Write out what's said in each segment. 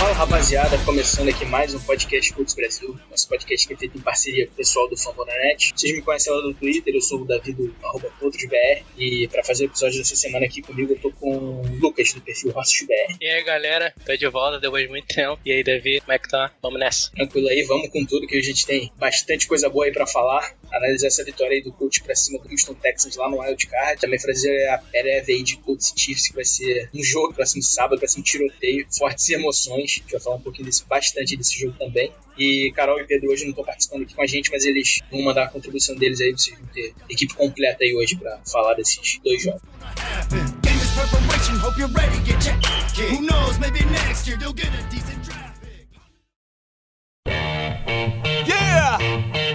Fala rapaziada, começando aqui mais um podcast Cultos Brasil, nosso podcast que é feito em parceria com o pessoal do Fambonanet. Vocês me conhecem lá no Twitter, eu sou o Davi do arroba PotosBR e para fazer o episódio dessa semana aqui comigo eu tô com o Lucas do perfil RossosBR. E aí galera, tô de volta depois de muito tempo. E aí Davi, como é que tá? Vamos nessa. Tranquilo aí, vamos com tudo que a gente tem bastante coisa boa aí pra falar. Analisar essa vitória aí do Colts pra cima do Houston Texans lá no Wild Card. Também fazer a prévia aí de Colts e Chiefs, que vai ser um jogo próximo sábado, vai ser um tiroteio, fortes emoções. A gente vai falar um pouquinho desse, bastante desse jogo também. E Carol e Pedro hoje não estão participando aqui com a gente, mas eles vão mandar a contribuição deles aí, vocês vão ter equipe completa aí hoje pra falar desses dois jogos. Yeah!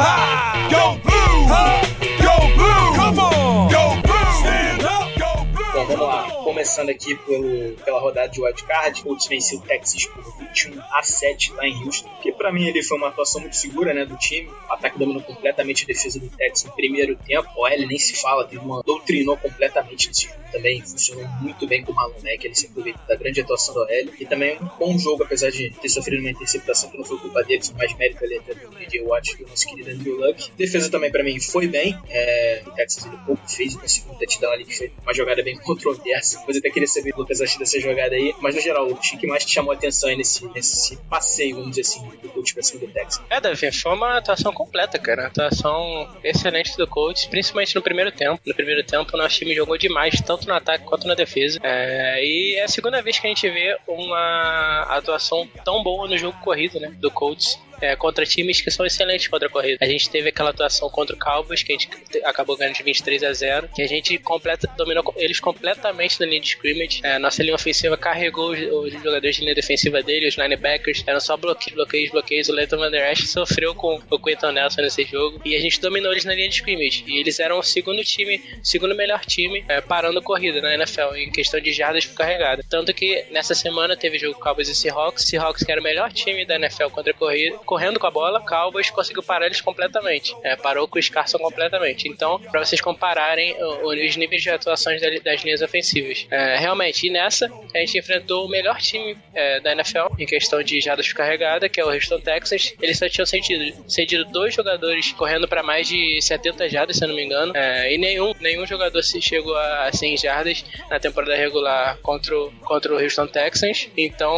Ha! Go blue! Ha! Go blue! Come on! Go blue! Stand up! Bom, vamos lá. Começando aqui pelo, pela rodada de wildcard, o Colts venceu o Texas por 21 a 7 lá em Houston, que pra mim ele foi uma atuação muito segura né, do time. O ataque dominou completamente a defesa do Texas no primeiro tempo. O L nem se fala, teve uma, doutrinou completamente nesse jogo também. Funcionou muito bem com o Malon Mack, ele se aproveitou da grande atuação do L. E também um bom jogo, apesar de ter sofrido uma interceptação que não foi culpa dele, foi mais mérito ali até do DJ Watt e do nosso querido Andrew Luck. Defesa também pra mim foi bem. É, o Texas ele pouco fez, conseguiu um touchdown ali que foi uma jogada bem controversa. Depois até queria saber, Lucas, achei dessa jogada aí. Mas no geral, o que mais te chamou a atenção aí nesse, nesse passeio, vamos dizer assim, do coach pra cima do Texas? É, Davi, foi uma atuação completa, cara. Atuação excelente do coach, principalmente no primeiro tempo. No primeiro tempo, o nosso time jogou demais, tanto no ataque quanto na defesa. É, e é a segunda vez que a gente vê uma atuação tão boa no jogo corrido, né? Do Colts. É, contra times que são excelentes contra a corrida. A gente teve aquela atuação contra o Cowboys, que a gente acabou ganhando de 23 a 0, que a gente completa, dominou eles completamente na linha de scrimmage. É, nossa linha ofensiva carregou os, os jogadores de linha defensiva dele, os linebackers, eram só bloqueios, bloqueios, bloqueios. O Leighton Van Der Esch sofreu com o Quentin Nelson nesse jogo e a gente dominou eles na linha de scrimmage. E eles eram o segundo time, segundo melhor time é, parando a corrida na NFL em questão de jardas por carregada. Tanto que nessa semana teve jogo Cowboys e Seahawks. Seahawks que era o melhor time da NFL contra a corrida, correndo com a bola, Cowboys conseguiu parar eles completamente. É, parou com o Scarson completamente. Então, para vocês compararem os níveis de atuações da- das linhas ofensivas. É, realmente, e nessa, a gente enfrentou o melhor time é, da NFL em questão de jardas carregada, que é o Houston Texans. Eles só tinham cedido, cedido dois jogadores correndo para mais de 70 jardas, se eu não me engano. É, e nenhum, nenhum jogador se chegou a 100 jardas na temporada regular contra o, contra o Houston Texans. Então,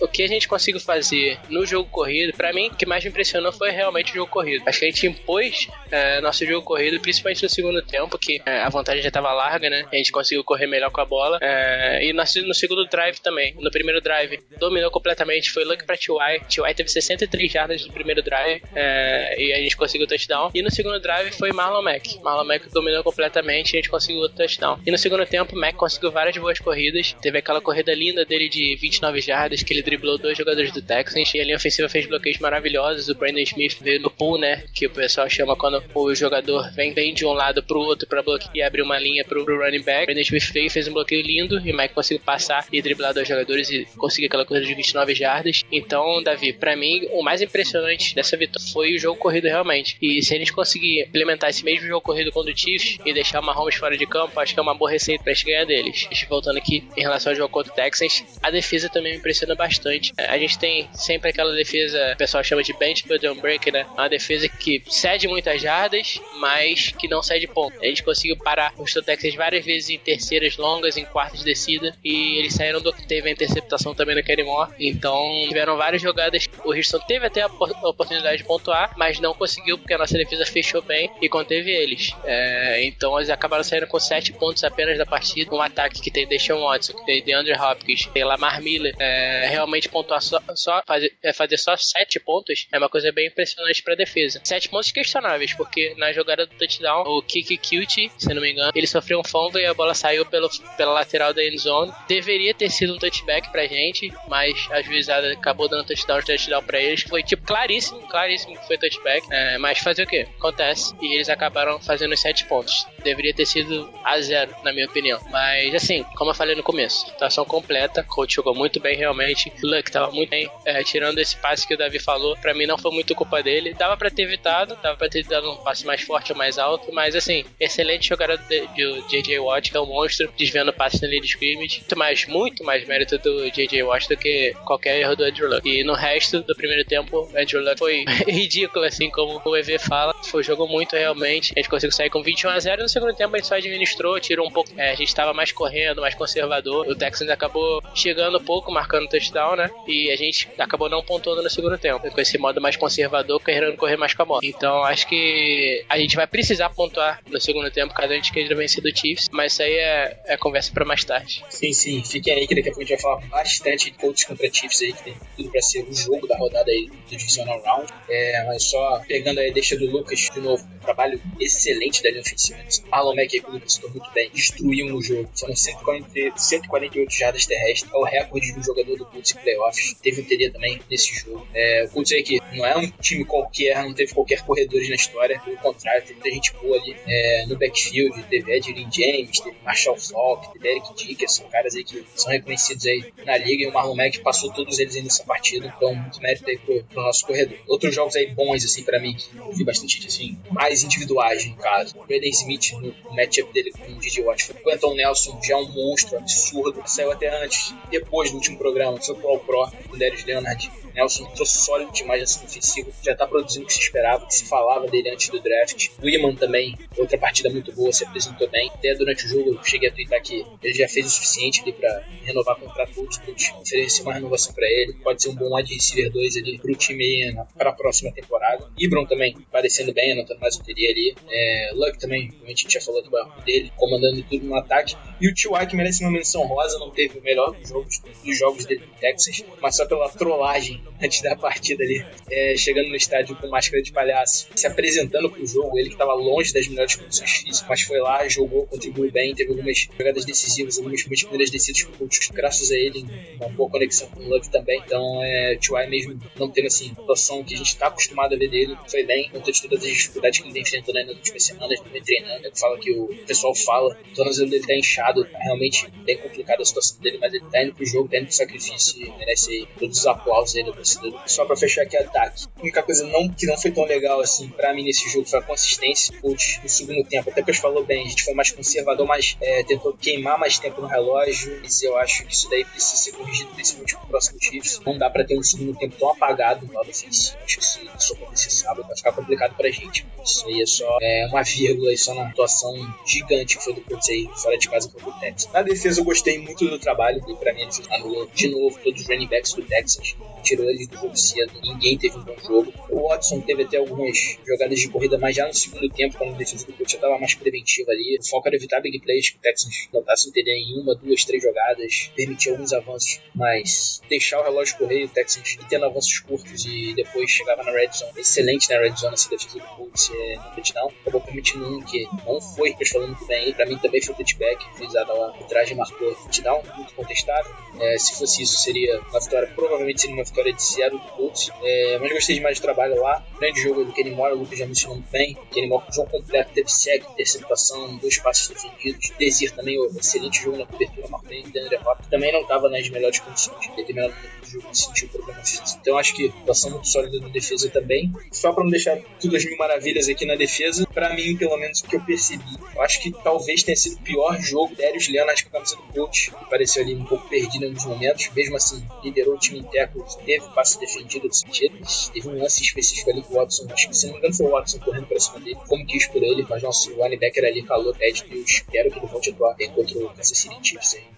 o que a gente conseguiu fazer no jogo corrido, para mim, o que mais me impressionou foi realmente o jogo corrido. Acho que a gente impôs é, nosso jogo corrido, principalmente no segundo tempo, que é, a vantagem já estava larga, né? A gente conseguiu correr melhor com a bola. É, e no, no segundo drive também. No primeiro drive, dominou completamente. Foi luck pra T.Y. T.Y. teve 63 jardas no primeiro drive é, e a gente conseguiu o touchdown. E no segundo drive foi Marlon Mack. Marlon Mack dominou completamente e a gente conseguiu o touchdown. E no segundo tempo, Mack conseguiu várias boas corridas. Teve aquela corrida linda dele de 29 jardas, que ele driblou dois jogadores do Texans. E a linha ofensiva fez bloqueios maravilhosos. O Brandon Smith veio no pull, né? Que o pessoal chama quando o jogador vem, vem de um lado pro outro pra bloquear e abrir uma linha pro, pro running back. Brandon Smith veio fez um bloqueio lindo. E o Mack conseguiu passar e driblar dois jogadores e conseguir aquela corrida de 29 jardas. Então, Davi, pra mim, o mais impressionante dessa vitória foi o jogo corrido realmente. E se a gente conseguir implementar esse mesmo jogo corrido contra o Chiefs e deixar o Mahomes fora de campo, acho que é uma boa receita pra gente ganhar deles. Voltando aqui em relação ao jogo contra o Texans, a defesa também me impressiona bastante. A gente tem sempre aquela defesa, o pessoal chama de bench but don't break, né? Uma defesa que cede muitas jardas, mas que não cede ponto. A gente conseguiu parar os Texans várias vezes em terceiras longas, em quartas de descida, e eles saíram do que teve a interceptação também do Kenny Moore. Então, tiveram várias jogadas. O Houston teve até a oportunidade de pontuar, mas não conseguiu porque a nossa defesa fechou bem e conteve eles. É, então, eles acabaram saindo com 7 pontos apenas da partida. Um ataque que tem Deshaun Watson, que tem DeAndre Hopkins, tem Lamar Miller. É, realmente pontuar só, só fazer, é, fazer só 7 sete pontos é uma coisa bem impressionante pra defesa. Sete pontos questionáveis, porque na jogada do touchdown, o Kiki Cute, se não me engano, ele sofreu um fumble e a bola saiu pelo, pela lateral da endzone. Deveria ter sido um touchback pra gente, mas a juizada acabou dando touchdown, touchdown pra eles. Foi tipo claríssimo, claríssimo que foi touchback. É, mas fazer o que? Acontece. E eles acabaram fazendo os sete pontos. Deveria ter sido a zero, na minha opinião. Mas assim, como eu falei no começo, situação completa. Coach jogou muito bem realmente. Luck tava muito bem. É, tirando esse passe que o Davi falou, pra mim não foi muito culpa dele. Dava pra ter evitado, dava pra ter dado um passe mais forte ou mais alto. Mas assim, excelente jogada do JJ Watt, que é um monstro, desviando passe na linha de scrimmage. Muito mais, muito mais mérito do JJ Watt do que qualquer erro do Andrew Luck. E no resto do primeiro tempo, Andrew Luck foi ridículo, assim como o EV fala. Foi, jogou muito realmente. A gente conseguiu sair com 21 a 0 no segundo tempo a gente só administrou, tirou um pouco. É, a gente estava mais correndo, mais conservador. O Texans acabou chegando pouco, marcando touchdown, né? E a gente acabou não pontuando no segundo tempo. Com esse modo mais conservador, querendo correr mais com a bola. Então acho que a gente vai precisar pontuar no segundo tempo, caso a gente queira vencer do Chiefs. Mas isso aí é, é conversa para mais tarde. Sim, sim. Fiquem aí que daqui a pouco a gente vai falar bastante de Colts contra Chiefs aí, que tem tudo pra ser o jogo da rodada aí do Divisional Round. É, mas só pegando aí, deixa do Lucas de novo. Um trabalho excelente da linha ofensiva. Marlon Mack o Lucas citou muito bem, destruiu no jogo. Foram 140, 148 jardas terrestres. É o recorde do jogador do Colts em playoffs. Teve o TD também nesse jogo. É, o Colts aí que não é um time qualquer, não teve qualquer corredores na história. Pelo contrário, teve muita gente boa ali é, no backfield. Teve Edlin James, teve Marshall Falk, teve Eric Dickerson, caras aí que são reconhecidos aí na liga. E o Marlon Mack passou todos eles aí nessa partida. Então, muito mérito aí pro, pro nosso corredor. Outros jogos aí bons, assim, pra mim, que eu vi bastante, assim, mais individuais, no caso. Braden Smith, no matchup dele com o DJ o Quentin Nelson, já é um monstro absurdo. Saiu até antes, depois do último programa, foi pro All Pro, o Darius Leonard. Nelson entrou sólido demais nessa ofensiva, já tá produzindo o que se esperava, o que se falava dele antes do draft. O Iman também, outra partida muito boa, se apresentou bem. Até durante o jogo eu cheguei a twittar que ele já fez o suficiente ali pra renovar contrato o oferecer uma renovação pra ele. Pode ser um bom wide receiver 2 ali pro time para a próxima temporada. Ibron também parecendo bem, anotando mais um ali. É, Luck também, como a gente tinha falado dele, comandando tudo no ataque. E o T.Y. que merece uma menção rosa, não teve o melhor dos jogos, dos jogos dele no Texas, mas só pela trollagem antes da partida ali, é, chegando no estádio com máscara de palhaço, se apresentando pro jogo, ele que estava longe das melhores condições físicas, mas foi lá, jogou, contribuiu bem, teve algumas jogadas decisivas, algumas primeiras descidas pro Colts, graças a ele, uma boa conexão com o Luck também. Então, é, T.Y. mesmo não tendo assim, a atuação que a gente está acostumado a ver dele, foi bem, conta de todas as dificuldades que ele vem enfrentando nas últimas semanas, vem treinando. Ele fala que o pessoal fala, o tornozelo dele tá inchado, tá realmente bem complicada a situação dele, mas ele tá indo pro jogo, tá indo pro sacrifício e merece todos os aplausos aí do torcedor. Só pra fechar aqui ataque. A única coisa não, que não foi tão legal assim pra mim nesse jogo foi a consistência. Coach, no segundo tempo, até que eu falou bem, a gente foi mais conservador, mas é, tentou queimar mais tempo no relógio. Mas eu acho que isso daí precisa ser corrigido principalmente pro próximo Chiefs. Não dá pra ter um segundo tempo tão apagado no lado. Acho que se isso acontecer sábado vai ficar complicado pra gente. Isso aí é só é, uma vírgula aí só na atuação gigante que foi do Colts aí fora de casa contra o Texas. Na defesa eu gostei muito do trabalho e pra mim ele anulou de novo todos os running backs do Texas. Tirou eles do jogo cedo. Ninguém teve um bom jogo. O Watson teve até algumas jogadas de corrida, mas já no segundo tempo, quando a defesa do Colts já tava mais preventiva ali. O foco era evitar big plays, que o Texans não tá se em uma, duas, três jogadas. Permitir alguns avanços, mas deixar o relógio correr, o Texans e tendo avanços curtos e depois chegava na red zone. Excelente na red zone essa defesa do Colts é, no touchdown. Acabou permitindo um que não foi, mas falando bem. Pra mim também foi touchback, frisada lá. O traje marcou touchdown, muito contestável. É, se fosse isso, seria uma vitória, provavelmente seria uma vitória de zero do Colts. É, mas gostei demais do trabalho lá. Grande jogo do Kenny Moore, o Lucas já mencionou muito bem. Kenny Moore com jogo completo, teve sec, interceptação, dois passes defendidos. Desir também, um excelente jogo na cobertura, marcou bem. Deandre Hopkins também não estava nas melhores condições. Determinado momento do jogo sentiu problema físico. Então acho que atuação muito sólida na defesa também. Só para não deixar tudo as mil maravilhas aqui na defesa, para mim, pelo menos o que eu percebi, eu acho que talvez tenha sido o pior jogo Darius Leonard com a camisa do coach, que pareceu ali um pouco perdido nos momentos. Mesmo assim, liderou o time em tackles, teve passe defendido do sentido. Teve um lance específico ali com o Watson, acho que se não me engano foi o Watson correndo pra cima dele, como quis por ele, mas nosso linebacker ali calou Ted, eu espero que ele volte a atuar contra o Kansas City Chiefs aí.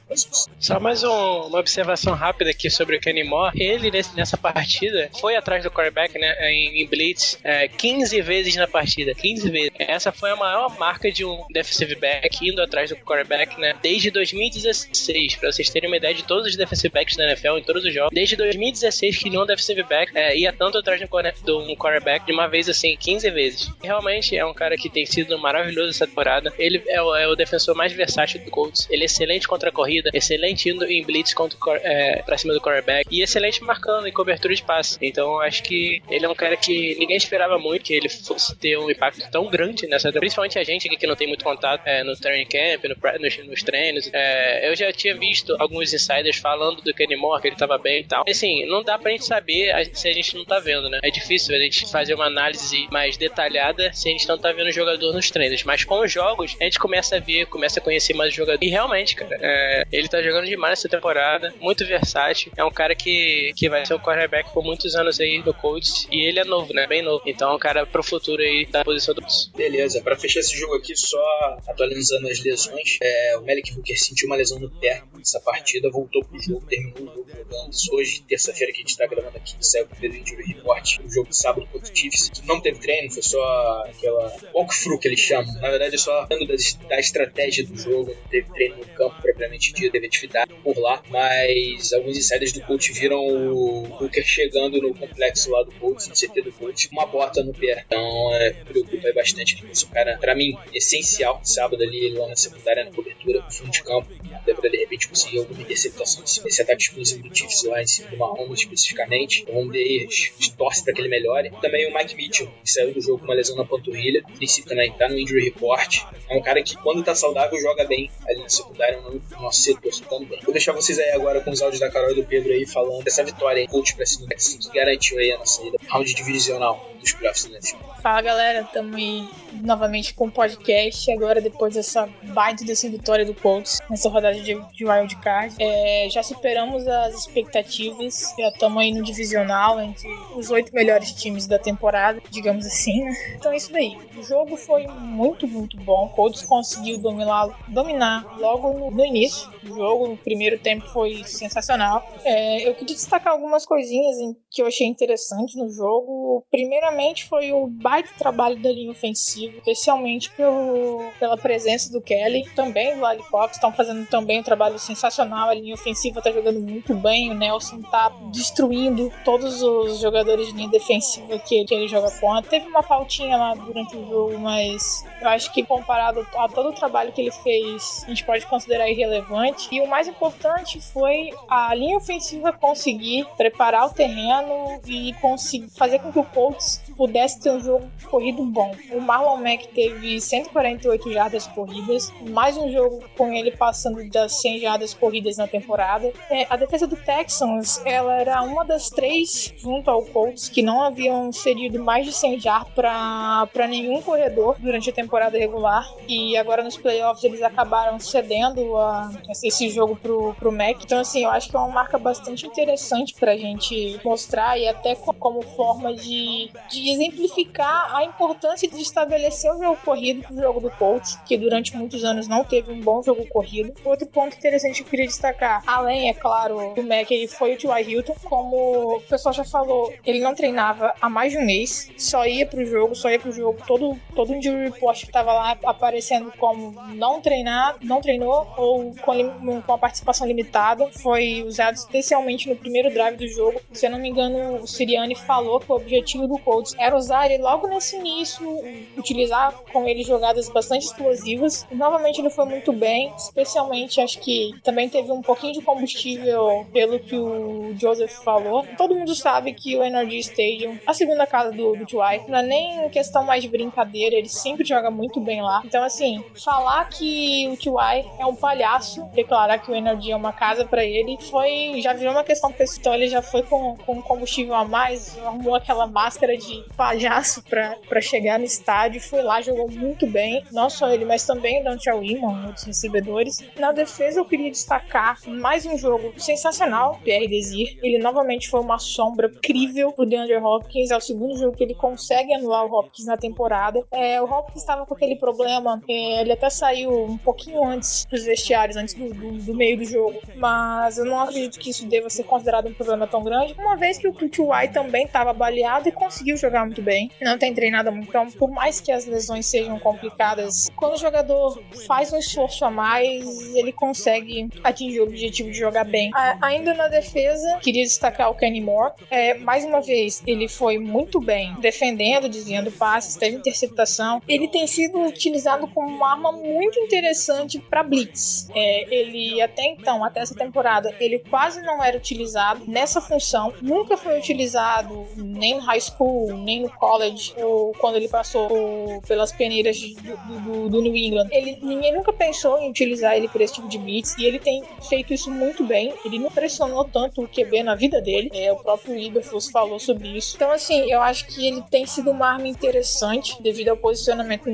Só mais um, uma observação rápida aqui sobre o Kenny Moore. Ele, nessa partida, foi atrás do quarterback, né, em, em Blitz, é, 15 vezes na partida. 15 vezes. Essa foi a maior marca de um defensive back indo atrás do quarterback, né, desde 2016. Pra vocês terem uma ideia de todos os defensive backs da NFL, em todos os jogos. Desde 2016 fez que nenhum defensive back é, ia tanto atrás de um quarterback de uma vez assim, 15 vezes. Realmente é um cara que tem sido maravilhoso essa temporada. Ele é o, é o defensor mais versátil do Colts. Ele é excelente contra a corrida, excelente indo em blitz contra, é, pra cima do quarterback e excelente marcando em cobertura de passe. Então acho que ele é um cara que ninguém esperava muito que ele fosse ter um impacto tão grande nessa principalmente a gente aqui que não tem muito contato é, no training camp, no, nos, nos treinos. É, eu já tinha visto alguns insiders falando do Kenny Moore, que ele tava bem e tal. Assim, não dá pra gente saber se a gente não tá vendo, né? É difícil a gente fazer uma análise mais detalhada se a gente não tá vendo o jogador nos treinos. Mas com os jogos, a gente começa a ver, começa a conhecer mais o jogador. E realmente, cara, é, ele tá jogando demais essa temporada, muito versátil. É um cara que, que vai ser o quarterback por muitos anos aí no Colts. E ele é novo, né? Bem novo. Então é um cara pro futuro aí da posição do Beleza, pra fechar esse jogo aqui, só atualizando as lesões, é, o Malik Hooker sentiu uma lesão no pé nessa partida, voltou pro jogo, terminou o jogo jogando. Hoje, terça-feira que a gente tá gravando aqui, saiu o primeiro injury report, o jogo sábado contra o Chiefs. Não teve treino, foi só aquela walkthrough que eles chamam. Na verdade, é só dando da, estratégia do jogo, não teve treino no campo propriamente dito, teve atividade por lá, mas alguns insiders do coach viram o Hooker chegando no complexo lá do coach, no CT do coach, com uma bota no pé. Então, é, preocupa bastante que esse cara, pra mim, essencial. Sábado ali, lá na secundária, na cobertura, no fundo de campo, deve de repente conseguir alguma interceptação esse ataque explosivo do Chiefs lá em cima do Mahomes especificamente. Vamos ver, torce para que ele melhore. Também o Mike Mitchell, que saiu do jogo com uma lesão na panturrilha, princípio também tá no injury report. É um cara que, quando tá saudável, joga bem ali na secundária, no nosso setor, bem. Vou deixar vocês aí agora com os áudios da Carol e do Pedro aí falando dessa vitória aí, coach pra cima, que garantiu aí a nossa ida round divisional dos NFL. Fala galera, tamo aí novamente com o podcast. Agora, depois dessa baita dessa vitória do Colts nessa rodada de, de Wild é, já superamos as expectativas. Já estamos aí no divisional entre os oito melhores times da temporada, digamos assim. Né? Então é isso daí. O jogo foi muito, muito bom. O Colts conseguiu dominar, dominar logo no, no início do jogo. No primeiro tempo foi sensacional. É, eu queria destacar algumas coisinhas que eu achei interessante no jogo. Primeiramente foi o baita trabalho da linha ofensiva, especialmente pelo, pela presença do Kelly, também do Ali Fox, estão fazendo também um trabalho sensacional. A linha ofensiva está jogando muito bem. O Nelson está destruindo todos os jogadores de linha defensiva que, que ele joga contra. Teve uma faltinha lá durante o jogo, mas eu acho que comparado a todo o trabalho que ele fez, a gente pode considerar irrelevante. E o mais importante foi a linha ofensiva conseguir preparar o terreno e conseguir fazer com que o Colts pudesse ter um jogo corrido bom. O Marlon Mack teve 148 jardas corridas, mais um jogo com ele passando das 100 jardas corridas na temporada. É, a defesa do Texans, ela era uma das três, junto ao Colts, que não haviam cedido mais de 100 jardas para nenhum corredor durante a temporada regular. E agora nos playoffs eles acabaram cedendo a, esse jogo pro, pro Mac. Então, assim, eu acho que é uma marca bastante interessante pra gente mostrar e até como forma de, de exemplificar a importância de estabelecer o jogo corrido pro jogo do Colts, que durante muitos anos não teve um bom jogo corrido. Outro ponto interessante que eu queria destacar, além, é claro, do Mac, ele foi o T.Y. Hilton, como o pessoal já falou, ele não treinava há mais de um mês, só ia pro jogo, só ia pro jogo, todo, todo injury report que tava lá aparecendo como não treinar, não treinou, ou com, com a participação limitada, foi usado especialmente no primeiro drive do jogo. Se eu não me engano, o Siriani falou que o objetivo do Colts era usar ele logo nesse início, utilizar com ele jogadas bastante explosivas. Novamente ele foi muito bem, especialmente acho que também teve um pouquinho de combustível pelo que o Joseph falou. Todo mundo sabe que o NRG Stadium, a segunda casa do, do T.Y., não é nem questão mais de brincadeira, ele sempre joga muito bem lá. Então, assim, falar que o T.Y. é um palhaço, declarar que o NRG é uma casa para ele, foi já virou uma questão pessoal. Então, ele já foi com, com combustível a mais, arrumou aquela máscara de palhaço para chegar no estádio, foi lá, jogou muito bem. Não só ele, mas também o Dante Wiman, outros recebedores. Na defesa, eu queria destacar mais um jogo sensacional, Pierre Desir. Ele novamente foi uma sombra incrível pro DeAndre Hopkins. É o segundo jogo que ele consegue anular o Hopkins na temporada. É, o Hopkins estava com aquele problema, é, ele até saiu um pouquinho antes dos vestiários, antes do, do, do, meio do jogo. Mas eu não acredito que isso deva ser considerado um problema tão grande, uma vez que o T.Y. também estava baleado e conseguiu jogar muito bem, não tem treinado muito. Então, por mais que as lesões sejam complicadas, quando o jogador faz um esforço a mais, ele consegue atingir o objetivo de jogar bem. A, ainda na defesa, queria destacar o Kenny Moore. É, mais uma vez, ele foi muito bem defendendo, desviando passes, teve interceptação. Ele tem sido utilizado como uma arma muito interessante para blitz. É, ele até então, até essa temporada, ele quase não era utilizado nessa função. Nunca foi utilizado nem no high school, nem no college, ou quando ele passou pelas peneiras do, do, do, New England. Ele, ninguém nunca pensou em utilizar ele por esse tipo de blitz e ele tem feito isso muito bem. Ele não pressionou tanto o QB na vida dele. É, o próprio Iberflus falou sobre isso. Então, assim, eu acho que ele tem sido uma arma interessante devido ao posicionamento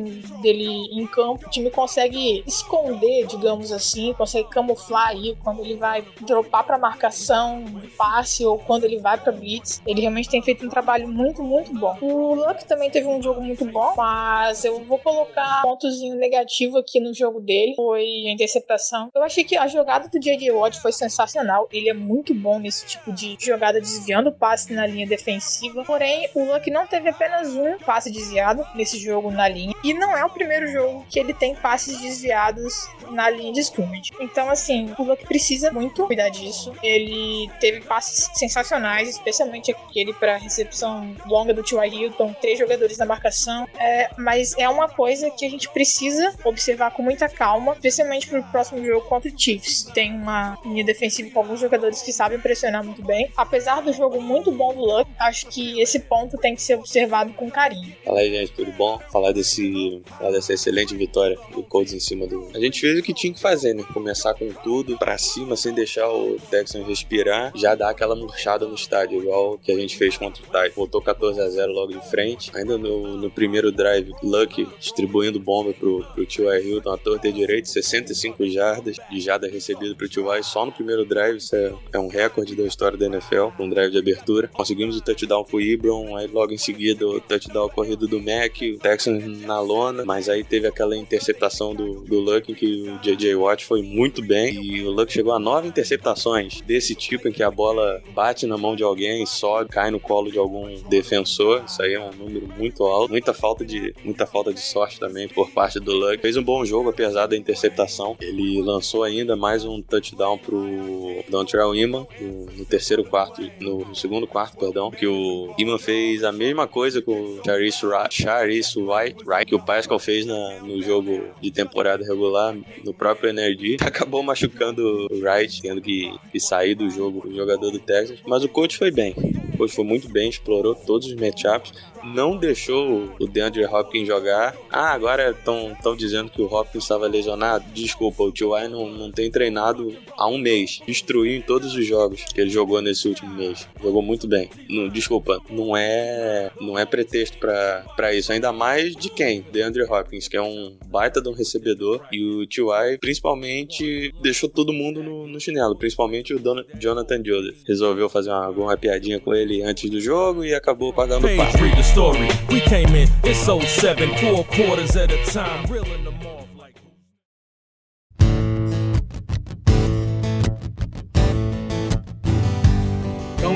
dele em campo. O time consegue esconder, digamos assim, consegue camuflar aí quando ele vai dropar para marcação, passe ou quando ele vai para blitz. Ele realmente tem feito um trabalho muito, muito bom. O Luck também teve um jogo muito bom, mas eu vou colocar pontozinho negativo aqui no jogo dele. Foi a interceptação. Eu achei que a jogada do J.J. Watt foi sensacional. Ele é muito bom nesse tipo de jogada desviando o passe na linha defensiva. Porém, o Luck não teve apenas um passe desviado nesse jogo na linha. E não é o primeiro jogo que ele tem passes desviados na linha de scrimmage. Então, assim, o Luck precisa muito cuidar disso. Ele teve passes sensacionais, especialmente aquele para recepção longa do T.Y. Hilton, três jogadores na marcação. É, mas é uma coisa que a gente precisa observar com muita calma, especialmente pro próximo jogo contra o Chiefs. Tem uma linha defensiva com alguns jogadores que sabem pressionar muito bem. Apesar do jogo muito bom do Luck, acho que esse ponto tem que ser observado com carinho. Fala aí, gente, tudo bom? Falar desse, falar dessa excelente vitória do Colts em cima do. A gente fez o que tinha que fazer, né? Começar com tudo pra cima, sem deixar o Texans respirar, já dar aquela murchada no estádio, igual que a gente fez contra o Titans. Voltou 14 a 0 logo de frente. Ainda no, no primeiro drive, Luck distribuindo bomba pro, pro T.Y. Hilton, a torta direito, 65 jardas de jarda recebida pro T.Y. só no primeiro drive. Isso é, é um recorde da história da NFL, um drive de abertura. Conseguimos o touchdown pro Ibron, aí logo em seguida o touchdown corrido do Mac, o Texans na lona, mas aí teve aquela interceptação do, do Luck que o J.J. Watt foi muito bem e o Luck chegou a nove interceptações desse tipo em que a bola bate na mão de alguém, sobe, cai no colo de algum defensor. Isso aí é um número muito alto. Muita falta de, muita falta de sorte também por parte do Luck. Fez um bom jogo apesar da interceptação. Ele lançou ainda mais um touchdown pro Dontrell Iman no, no terceiro quarto, no, no, segundo quarto, perdão, que o Iman fez a mesma coisa com o Charis White, White, que o Pascal fez na, no jogo de temporada regular no próprio NRD. Acabou machucando o Wright, tendo que, que sair do jogo o jogador do Texas. Mas o coach foi bem. O coach foi muito bem, explorou todos os matchups não deixou o DeAndre Hopkins jogar. Ah, agora estão dizendo que o Hopkins estava lesionado. Desculpa, o T.Y. não, não tem treinado há um mês. Destruiu em todos os jogos que ele jogou nesse último mês. Jogou muito bem. Não, desculpa, não é não é pretexto para isso. Ainda mais de quem? DeAndre Hopkins, que é um baita de um recebedor. E o T.Y. principalmente deixou todo mundo no, no chinelo. Principalmente o Don Jonathan Joseph. Resolveu fazer uma, uma piadinha com ele antes do jogo e acabou pagando Read the story. We came in, it's 07, four quarters at a time, reeling them off like.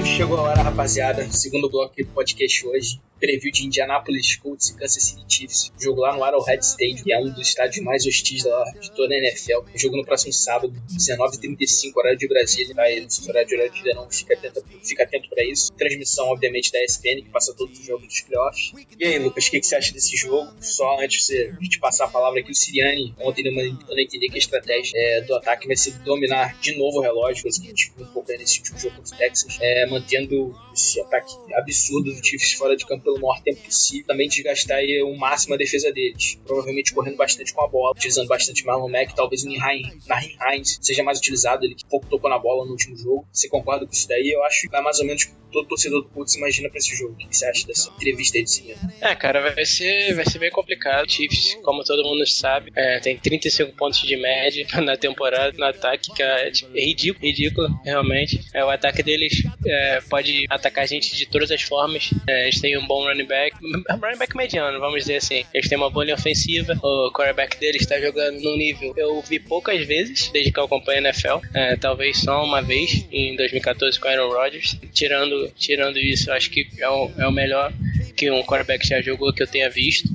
Chegou a hora, rapaziada. Segundo bloco do podcast hoje preview de Indianapolis Colts e Kansas City Chiefs. Jogo lá no Arrowhead Stadium, que é um dos estádios mais hostis de toda a NFL. Jogo no próximo sábado, 19h35, horário de Brasília. Aí, não sei se horário de não, fica atento, fica atento pra isso. Transmissão, obviamente, da ESPN, que passa todos os jogos dos playoffs. E aí, Lucas, o que, que você acha desse jogo? Só antes de você de passar a palavra aqui, o Siriani, ontem eu não entendi que a estratégia é, do ataque vai ser dominar de novo o relógio, coisa que a gente viu um pouco nesse último jogo contra o Texas, é, mantendo esse ataque absurdo do Chiefs fora de campo pelo maior tempo possível, também desgastar aí o máximo a defesa deles. Provavelmente correndo bastante com a bola, utilizando bastante Marlon Mack, talvez o Nahin Hines seja mais utilizado, ele que pouco tocou na bola no último jogo. Você concorda com isso daí? Eu acho que vai mais ou menos todo torcedor do Colts imagina pra esse jogo. O que você acha dessa entrevista aí de cima? É, cara, vai ser, vai ser bem complicado. Chiefs, como todo mundo sabe, é, tem 35 pontos de média na temporada no ataque, que é, tipo, ridículo, ridículo, realmente. É, o ataque deles é, pode atacar a gente de todas as formas. É, eles têm um bom running back, running back mediano, vamos dizer assim. Eles têm uma boa linha ofensiva, o quarterback deles está jogando num nível eu vi poucas vezes desde que eu acompanho a NFL, é, talvez só uma vez em 2014 com Aaron Rodgers. Tirando, tirando isso, acho que é o, é o melhor que um quarterback já jogou que eu tenha visto.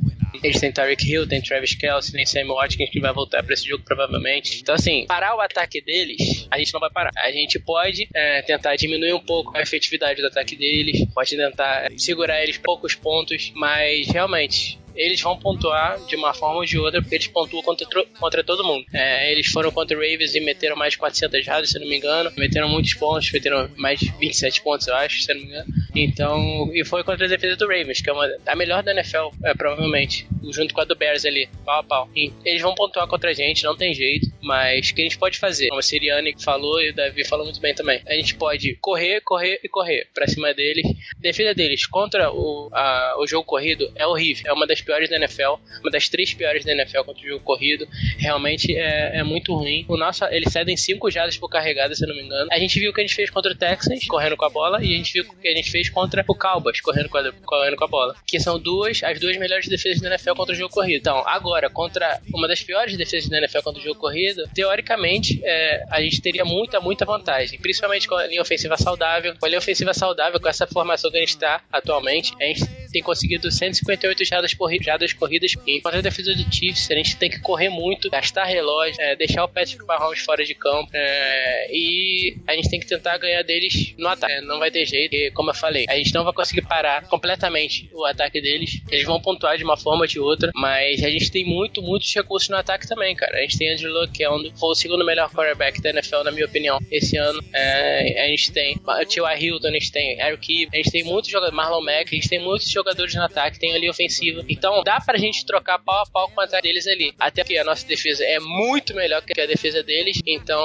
Eles têm Tyreek Hill, tem Travis Kelce, tem Sammy Watkins que vai voltar pra esse jogo provavelmente. Então, assim, parar o ataque deles, a gente não vai parar. A gente pode é, tentar diminuir um pouco a efetividade do ataque deles, pode tentar segurar eles poucos pontos, mas realmente eles vão pontuar de uma forma ou de outra, porque eles pontuam contra, contra todo mundo. É, eles foram contra o Ravens e meteram mais de 400 jardas, se não me engano. Meteram muitos pontos, meteram mais de 27 pontos, eu acho, se não me engano. Então, e foi contra a defesa do Ravens, que é uma, a melhor da NFL, é, provavelmente, junto com a do Bears ali, pau a pau. E eles vão pontuar contra a gente, não tem jeito, mas o que a gente pode fazer? Como a Siriane falou e o Davi falou muito bem também. A gente pode correr, correr e correr pra cima deles. A defesa deles contra o, a, o jogo corrido é horrível. É uma das piores da NFL, uma das três piores da NFL contra o jogo corrido. Realmente é, é muito ruim. O nosso, eles cedem 5 jardas por carregada, se não me engano. A gente viu o que a gente fez contra o Texans, correndo com a bola, e a gente viu o que a gente fez contra o Cowboys, correndo com a, correndo com a bola. Que são duas, as duas melhores defesas da NFL contra o jogo corrido. Então, agora, contra uma das piores defesas da NFL contra o jogo corrido, teoricamente, é, a gente teria muita, muita vantagem. Principalmente com a linha ofensiva saudável. Com a linha ofensiva saudável, com essa formação que a gente está atualmente, a gente tem conseguido 158 jardas, por, jardas corridas. E contra a defesa do Chiefs, a gente tem que correr muito, gastar relógio, é, deixar o Patrick Mahomes fora de campo. É, e a gente tem que tentar ganhar deles no ataque. É, não vai ter jeito, e, como eu falei, a gente não vai conseguir parar completamente o ataque deles. Eles vão pontuar de uma forma ou de outra, mas a gente tem muito, muitos recursos no ataque também, cara. A gente tem Andrew Luck, que é um, foi o segundo melhor quarterback da NFL, na minha opinião, esse ano. É, a gente tem T.Y. Hilton, a gente tem Eric Eve, a gente tem muitos jogadores, Marlon Mack, a gente tem muitos jogadores no ataque, tem ali ofensiva. Então dá pra gente trocar pau a pau com o ataque deles ali. Até porque a nossa defesa é muito melhor que a defesa deles. Então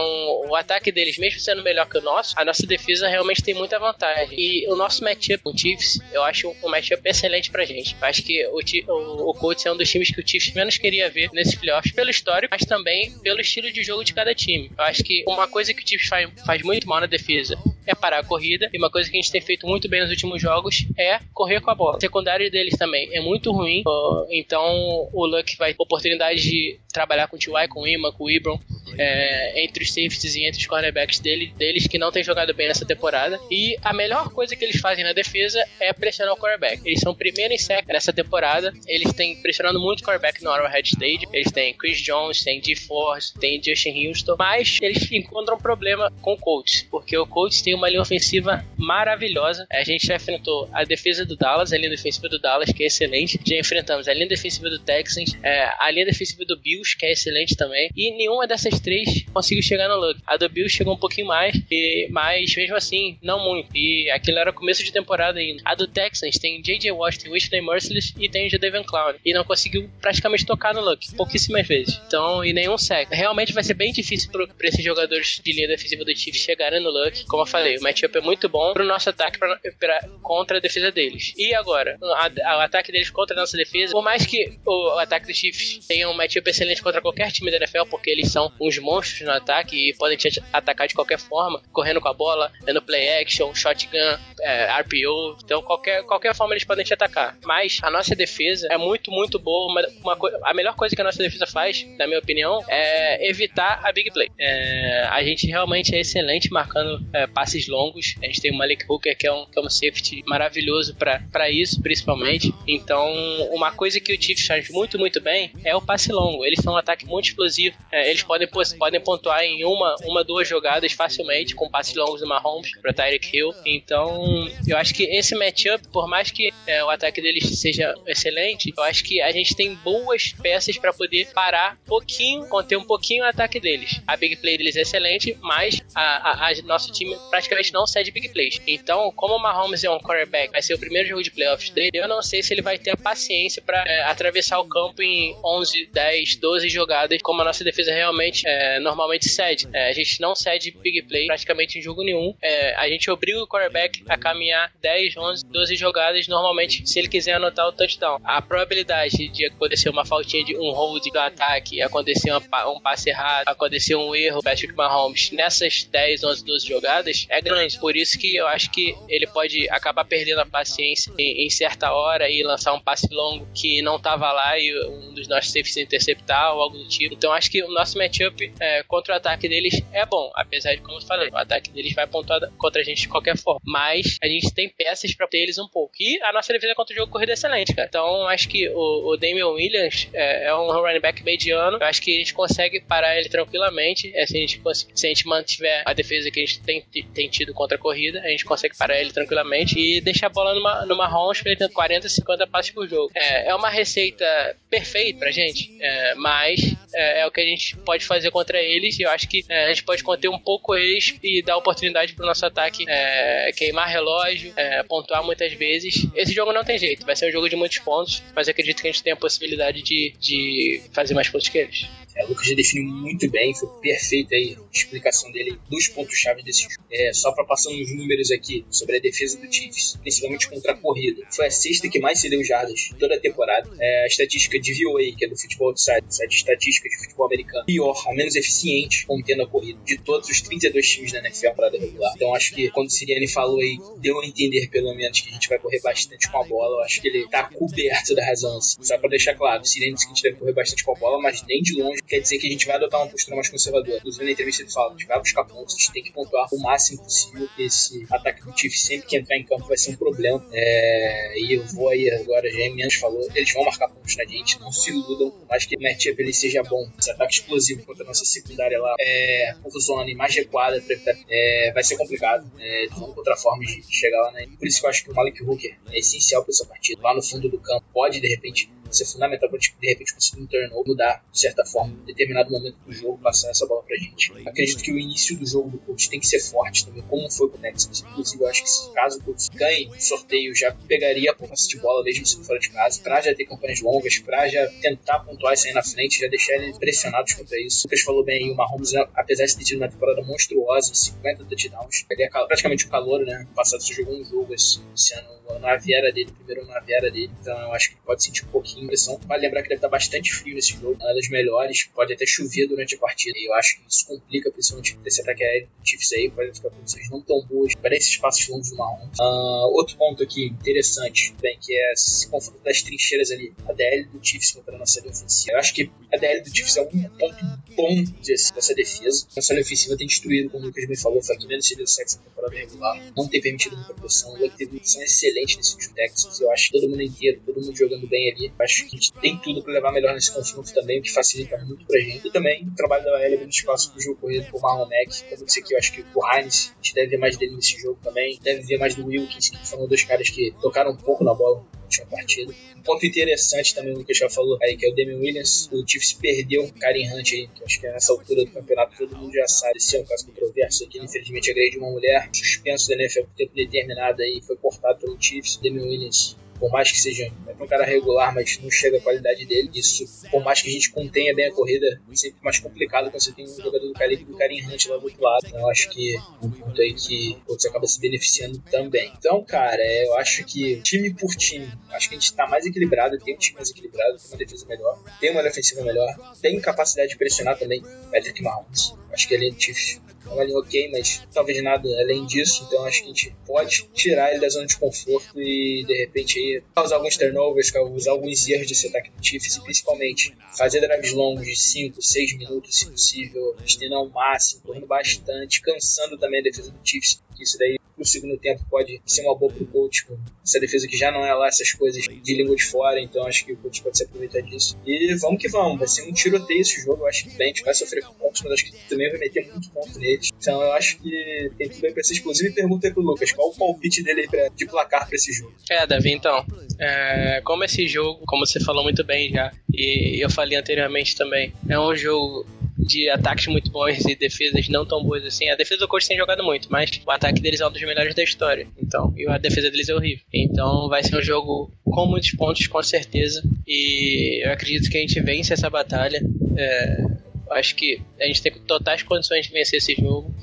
o ataque deles, mesmo sendo melhor que o nosso, a nossa defesa realmente tem muita vantagem. E o nosso matchup com o Chiefs, eu acho um matchup excelente pra gente. Eu acho que o, o, o Colts é um dos times que o Chiefs menos queria ver nesses playoffs, pelo histórico, mas também pelo estilo de jogo de cada time. Eu acho que uma coisa que o Chiefs faz, faz muito mal na defesa é parar a corrida. E uma coisa que a gente tem feito muito bem nos últimos jogos é correr com a bola. A secundária deles também é muito ruim. Então o Luck vai ter oportunidade de trabalhar com o T.Y., com o Ima, com o Ibron, é, entre os safeties e entre os cornerbacks dele, deles que não tem jogado bem nessa temporada. E a melhor coisa que eles fazem na defesa é pressionar o quarterback. Eles são primeiro em sec nessa temporada. Eles têm pressionando muito o quarterback no Arrowhead Stage. Eles têm Chris Jones, tem D. Force, tem Justin Houston. Mas eles encontram problema com o Colts, porque o Colts tem uma linha ofensiva maravilhosa. A gente já enfrentou a defesa do Dallas, a linha defensiva do Dallas, que é excelente. Já enfrentamos a linha defensiva do Texans, é, a linha defensiva do Bills, que é excelente também. E nenhuma dessas três conseguiu chegar no Luck. A do Bills chegou um pouquinho mais, e, mas mesmo assim, não muito. E aquilo era começo de temporada ainda. A do Texans tem J.J. Watt, Whitney Merciless e tem o Jadavion Clown. E não conseguiu praticamente tocar no Luck, pouquíssimas vezes. Então, e nenhum sec. Realmente vai ser bem difícil para esses jogadores de linha defensiva do Chiefs chegarem no Luck. Como eu falei, o matchup é muito bom pro nosso ataque pra, pra, contra a defesa deles. E agora, o ataque deles contra a nossa defesa, por mais que o, ataque dos Chiefs tenha um matchup excelente contra qualquer time da NFL, porque eles são uns monstros no ataque e podem te atacar de qualquer forma, correndo com a bola, dando play action, shotgun, é, RPO, então qualquer, qualquer forma eles podem te atacar. Mas a nossa defesa é muito, muito boa. Uma, uma a melhor coisa que a nossa defesa faz, na minha opinião, é evitar a big play. É, a gente realmente é excelente marcando é, passes longos. A gente tem o Malik Hooker, que é um, que é um safety maravilhoso para isso, principalmente. Então, uma coisa que o Chiefs faz muito, muito bem é o passe longo. Eles são um ataque muito explosivo. É, eles podem, podem pontuar em uma, uma, duas jogadas facilmente com passes longos do Mahomes para Tyreek Hill. Então, eu acho que esse matchup, por mais que é, o ataque deles seja excelente, eu acho que a gente tem boas peças para poder parar um pouquinho, conter um pouquinho o ataque deles. A big play deles é excelente, mas a, a, a nosso time praticamente não cede big plays. Então, como o Mahomes é um quarterback, vai ser o primeiro jogo de playoffs dele, eu não sei se ele vai ter a paciência para é, atravessar o campo em 11, 10, 12 jogadas, como a nossa defesa realmente é, normalmente cede. É, a gente não cede big play praticamente em jogo nenhum. É, a gente obriga o quarterback a caminhar 10, 11, 12 jogadas normalmente se ele quiser anotar o touchdown. A probabilidade de acontecer uma faltinha de um hold do ataque, acontecer um passe errado, acontecer um erro Patrick Mahomes nessas 10, 11, 12 jogadas é grande. Por isso que eu acho que ele pode acabar perdendo a paciência em, em certa hora e lançar um passe longo que não estava lá e um dos nossos safes interceptar ou algo do tipo. Então acho que o nosso matchup é, contra o ataque deles é bom, apesar de, como eu falei, o ataque deles vai pontuar contra a gente de qualquer forma. Mas a gente tem peças para ter eles um pouco. E a nossa defesa contra o jogo corrida é excelente, cara. Então acho que o, o Damian Williams é, é, um running back mediano. Eu acho que a gente consegue parar ele tranquilamente. É, se, a gente, se a gente mantiver a defesa que a gente tem, tem tido contra a corrida, a gente consegue parar ele tranquilamente e deixar a bola numa, numa Mahomes ele ter 40, 50 passes por jogo. É, é uma receita perfeita pra gente, é, mas é, é, o que a gente pode fazer contra eles e eu acho que é, a gente pode conter um pouco eles e dar oportunidade pro nosso ataque é, queimar relógio, é, pontuar muitas vezes. Esse jogo não tem jeito, vai ser um jogo de muitos pontos, mas acredito que a gente tem a possibilidade de, de fazer mais pontos que eles. É, o Lucas já definiu muito bem, foi perfeita aí a explicação dele dos pontos-chave desse jogo. É, só para passar uns números aqui sobre a defesa do Chiefs, principalmente contra a corrida. Foi a sexta que mais cedeu jardas toda a temporada. É, a estatística de VOA, que é do Futebol Outside, site estatística de futebol americano, pior, a menos eficiente contendo a corrida de todos os 32 times da NFL para regular. Então acho que quando o Siriane falou aí, deu a entender pelo menos que a gente vai correr bastante com a bola. Eu acho que ele tá coberto da razão. Assim. Só para deixar claro, o Siriane disse que a gente deve correr bastante com a bola, mas nem de longe quer dizer que a gente vai adotar uma postura mais conservadora. Inclusive, na entrevista ele fala: a gente vai buscar pontos, a gente tem que pontuar o máximo possível. Esse ataque do Chiefs, sempre que entrar em campo, vai ser um problema. É... E eu vou aí agora, já menos falou: eles vão marcar pontos na gente, não se iludam. Mais que o matchup ele seja bom, esse ataque explosivo contra a nossa secundária lá, é, por zona mais recuada, é, vai ser complicado. É, eles vão encontrar formas de chegar lá, né? Por isso que eu acho que o Malik Hooker é essencial para essa partida. Lá no fundo do campo, pode de repente ser fundamental para de repente conseguir um turnover, mudar de certa forma, em determinado momento do jogo, passar essa bola pra gente. Acredito que o início do jogo do Colts tem que ser forte também, como foi com o Texas. Inclusive, eu acho que se caso o Colts ganhe o sorteio, já pegaria a posse de bola mesmo sendo fora de casa, pra já ter campanhas longas, pra já tentar pontuar e sair na frente, já deixar eles pressionados contra isso. O Lucas falou bem aí, o Mahomes, apesar de ter tido uma temporada monstruosa, 50 touchdowns, ele é praticamente o calor, né? No passado você jogou um jogo esse, esse ano na viera dele, primeiro na viera dele, então eu acho que pode sentir um pouquinho pressão. Vale lembrar que deve estar bastante frio nesse jogo, é uma das melhores, pode até chover durante a partida, e eu acho que isso complica principalmente esse ataque aéreo do Chiefs aí, pode ficar condições não tão boas para esses passos longos do Mahomes. Uh, outro ponto aqui interessante, bem, que é esse confronto das trincheiras ali, a DL do Chiefs contra a nossa linha ofensiva. Eu acho que a DL do Chiefs é um ponto bom dessa defesa. Nossa linha ofensiva tem destruído, como o Lucas me falou, foi aqui menos cedeu sexo na temporada regular, não tem permitido muita pressão, o teve uma excelente nesse último Texas, eu acho que todo mundo inteiro, todo mundo jogando bem ali, acho que a gente tem tudo para levar melhor nesse confronto também, o que facilita muito pra gente. E também o trabalho da L abrindo espaço pro jogo corrido por Marlon Mack, como disse aqui, eu acho que o Heinz, a gente deve ver mais dele nesse jogo também, deve ver mais do Wilkins, que foram dois caras que tocaram um pouco na bola na última partida. Um ponto interessante também, o Lucas já falou aí, que é o Damian Williams, o Chiefs perdeu o Karen Hunt aí, que acho que nessa altura do campeonato todo mundo já sabe, esse é um caso controverso aqui, infelizmente agrediu uma mulher, suspenso da NFL por tempo determinado aí, foi cortado pelo Chiefs, Damian Williams por mais que seja é um cara regular, mas não chega a qualidade dele. Isso, por mais que a gente contenha bem a corrida, é sempre mais complicado quando você tem um jogador do calibre do Karim Hunt lá do outro lado. Então, eu acho que um ponto aí que você acaba se beneficiando também. Então, cara, é, eu acho que time por time, acho que a gente tá mais equilibrado, tem um time mais equilibrado, tem uma defesa melhor, tem uma defensiva melhor, tem capacidade de pressionar também Patrick Mahomes. Acho que ele é uma linha ok, mas talvez nada além disso. Então acho que a gente pode tirar ele da zona de conforto e de repente aí causar alguns turnovers, causar alguns erros desse ataque do Chiefs e principalmente fazer drives longos de 5, 6 minutos, se possível, estender ao máximo, correndo bastante, cansando também a defesa do Chiefs. Isso daí no segundo tempo pode ser uma boa pro coach, com essa defesa que já não é lá essas coisas de língua de fora, então acho que o coach pode se aproveitar disso. E vamos que vamos, vai ser um tiroteio esse jogo, eu acho que bem, a gente vai sofrer pontos, mas acho que também vai meter muito ponto neles. Então eu acho que tem tudo aí pra ser explosivo. E pergunta aí pro Lucas, qual o palpite dele aí pra, de placar pra esse jogo? É, Davi, então, é, como esse jogo, como você falou muito bem já, e eu falei anteriormente também, é um jogo de ataques muito bons e defesas não tão boas assim. A defesa do Coach tem jogado muito, mas o ataque deles é um dos melhores da história. Então, e a defesa deles é horrível. Então, vai ser um jogo com muitos pontos, com certeza. E eu acredito que a gente vence essa batalha. É, acho que a gente tem totais condições de vencer esse jogo.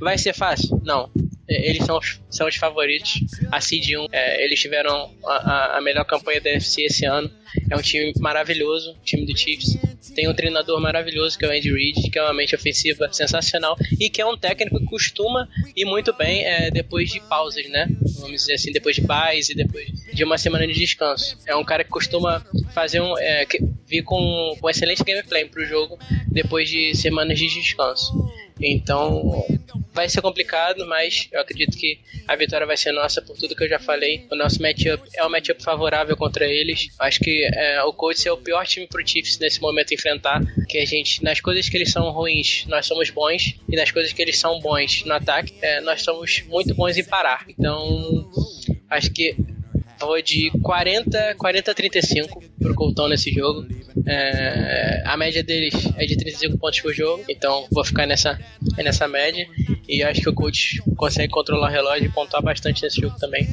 Vai ser fácil? Não. Eles são, são os favoritos. A Seed 1, é, eles tiveram a, a melhor campanha da UFC esse ano. É um time maravilhoso, o time do Chiefs. Tem um treinador maravilhoso que é o Andy Reid, que é uma mente ofensiva sensacional e que é um técnico que costuma ir muito bem é, depois de pausas, né? Vamos dizer assim, depois de paz e depois de uma semana de descanso. É um cara que costuma fazer um. É, vir com, com excelente gameplay pro jogo depois de semanas de descanso. Então vai ser complicado, mas eu acredito que a vitória vai ser nossa por tudo que eu já falei. O nosso matchup é um matchup favorável contra eles. Acho que é, o Colts é o pior time pro Chiefs nesse momento enfrentar. Que a gente, nas coisas que eles são ruins, nós somos bons. E nas coisas que eles são bons no ataque, é, nós somos muito bons em parar. Então acho que vou de 40, 40 a 35 pro Colton nesse jogo. É, a média deles é de 35 pontos por jogo, então vou ficar nessa, nessa média. E acho que o coach consegue controlar o relógio e pontuar bastante nesse jogo também.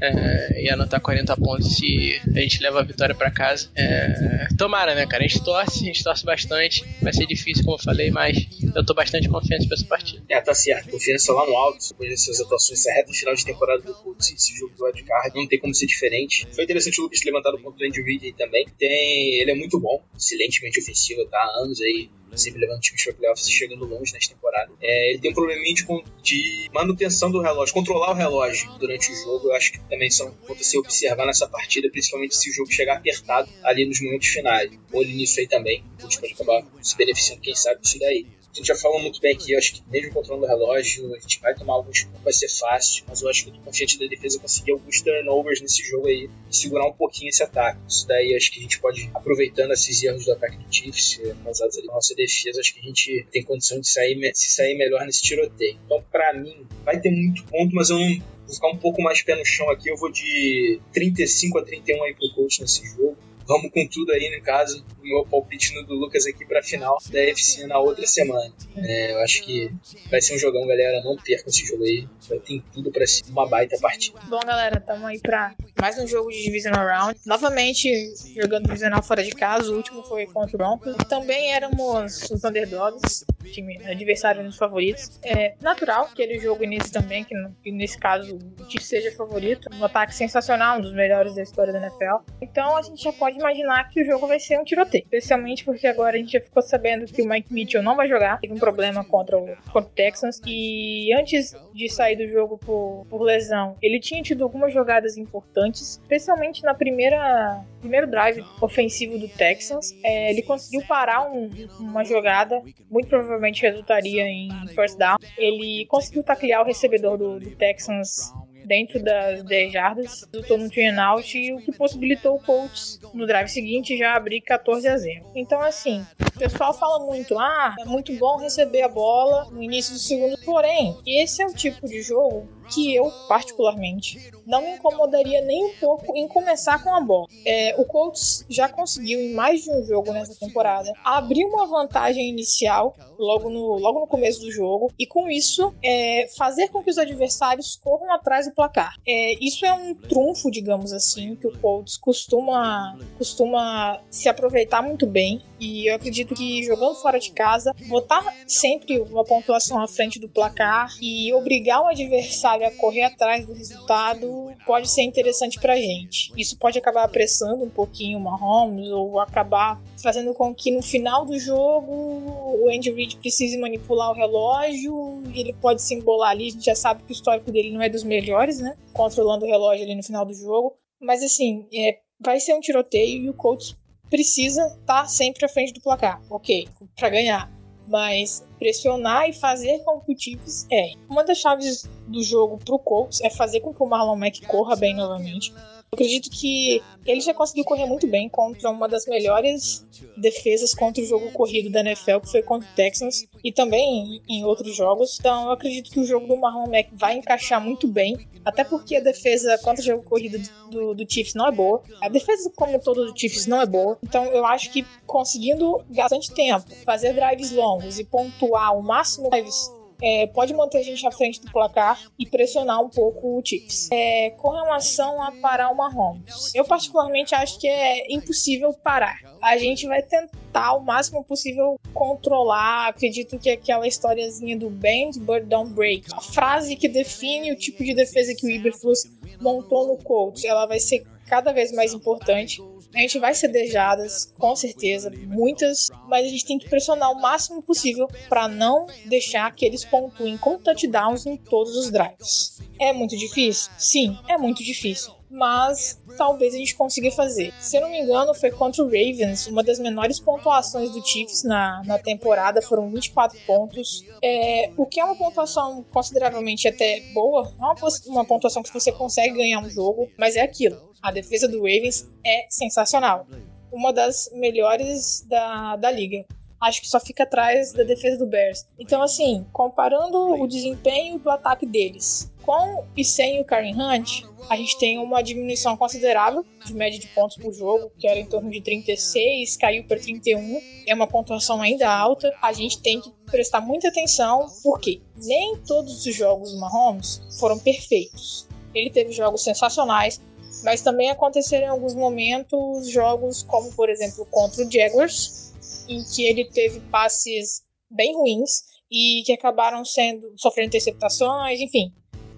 É, e anotar 40 pontos se a gente leva a vitória para casa. É, tomara, né, cara? A gente torce, a gente torce bastante. Vai ser difícil, como eu falei, mas eu tô bastante confiante pra essa partida. É, tá certo. Confiança lá no alto, depois dessas atuações, essa reta final de temporada do Colts, esse jogo do wildcard, não tem como ser diferente. Foi interessante o Lucas levantar o ponto do Andy Reid aí também. Tem, ele é muito bom, excelentemente ofensivo, tá há anos aí sempre levando times para playoffs e chegando longe nesta temporada. É, ele tem um probleminha de, de, manutenção do relógio, controlar o relógio durante o jogo. Eu acho que também são a se observar nessa partida, principalmente se o jogo chegar apertado ali nos momentos finais. Olhe nisso aí também. O pode acabar se beneficiando, quem sabe, disso daí a gente já falou muito bem aqui, eu acho que mesmo controlando o relógio, a gente vai tomar alguns pontos, vai ser fácil, mas eu acho que eu tô confiante da defesa conseguir alguns turnovers nesse jogo aí e segurar um pouquinho esse ataque. Isso daí acho que a gente pode, aproveitando esses erros do ataque do Chiefs, eh, causados ali na nossa defesa, acho que a gente tem condição de sair, se sair melhor nesse tiroteio. Então, para mim, vai ter muito ponto, mas eu não vou ficar um pouco mais pé no chão aqui, eu vou de 35 a 31 aí pro coach nesse jogo vamos com tudo aí, no caso, o meu palpite no do Lucas aqui pra final da FC na outra semana. É, eu acho que vai ser um jogão, galera. Não percam esse jogo aí. Vai ter tudo pra ser uma baita partida. Bom, galera, tamo aí pra mais um jogo de Divisional Round. Novamente jogando Divisional fora de casa. O último foi contra o Broncos. Também éramos os underdogs, time adversário dos favoritos. É natural que aquele jogo início também, que, que nesse caso o Chiefs seja favorito. Um ataque sensacional, um dos melhores da história da NFL. Então a gente já pode imaginar que o jogo vai ser um tiroteio. Especialmente porque agora a gente já ficou sabendo que o Mike Mitchell não vai jogar. Teve um problema contra o, contra o Texans. E antes de sair do jogo por, por lesão, ele tinha tido algumas jogadas importantes, especialmente na primeira primeiro drive ofensivo do Texans. É, ele conseguiu parar um, uma jogada, muito provavelmente resultaria em first down. Ele conseguiu taclear o recebedor do, do Texans dentro das 10 jardas, resultou no turn out o que possibilitou o Colts no drive seguinte já abrir 14 a 0. Então assim, o pessoal fala muito, ah, é muito bom receber a bola no início do segundo, porém, esse é o tipo de jogo que eu, particularmente, não me incomodaria nem um pouco em começar com a bola. É, o Colts já conseguiu, em mais de um jogo nessa temporada, abrir uma vantagem inicial logo no, logo no começo do jogo e, com isso, é, fazer com que os adversários corram atrás do placar. É, isso é um trunfo, digamos assim, que o Colts costuma, costuma se aproveitar muito bem. E eu acredito que jogando fora de casa, botar sempre uma pontuação à frente do placar e obrigar o adversário a correr atrás do resultado pode ser interessante pra gente. Isso pode acabar apressando um pouquinho o Mahomes ou acabar fazendo com que no final do jogo o Andy Reid precise manipular o relógio e ele pode se embolar ali. A gente já sabe que o histórico dele não é dos melhores, né? Controlando o relógio ali no final do jogo. Mas assim, é, vai ser um tiroteio e o Colts precisa estar tá sempre à frente do placar, ok, para ganhar. Mas pressionar e fazer com que o Chiefs é. Uma das chaves do jogo pro Colts é fazer com que o Marlon Mack corra bem novamente. Eu acredito que ele já conseguiu correr muito bem contra uma das melhores defesas contra o jogo corrido da NFL, que foi contra o Texans, e também em outros jogos. Então eu acredito que o jogo do Marlon Mack vai encaixar muito bem, até porque a defesa contra o jogo corrido do, do Chiefs não é boa. A defesa como todo do Chiefs não é boa. Então eu acho que conseguindo bastante tempo, fazer drives longos e pontuar o máximo drives é, pode manter a gente à frente do placar e pressionar um pouco o Chiefs. É, com relação a parar o Mahomes, eu particularmente acho que é impossível parar. A gente vai tentar o máximo possível controlar. Acredito que aquela historiazinha do Bend, But Don't Break, a frase que define o tipo de defesa que o Iberflus montou no coach, ela vai ser cada vez mais importante. A gente vai ser dejadas, com certeza, muitas, mas a gente tem que pressionar o máximo possível para não deixar que eles pontuem com touchdowns em todos os drives. É muito difícil? Sim, é muito difícil mas talvez a gente consiga fazer. Se eu não me engano, foi contra o Ravens, uma das menores pontuações do Chiefs na, na temporada, foram 24 pontos. É, o que é uma pontuação consideravelmente até boa, é uma, uma pontuação que você consegue ganhar um jogo, mas é aquilo. A defesa do Ravens é sensacional. Uma das melhores da, da liga acho que só fica atrás da defesa do Bears. Então, assim, comparando o desempenho do ataque deles com e sem o Karen Hunt, a gente tem uma diminuição considerável de média de pontos por jogo, que era em torno de 36, caiu para 31. É uma pontuação ainda alta. A gente tem que prestar muita atenção, porque nem todos os jogos do Mahomes foram perfeitos. Ele teve jogos sensacionais, mas também aconteceram em alguns momentos jogos como, por exemplo, contra o Jaguars, em que ele teve passes bem ruins e que acabaram sendo sofrendo interceptações, enfim.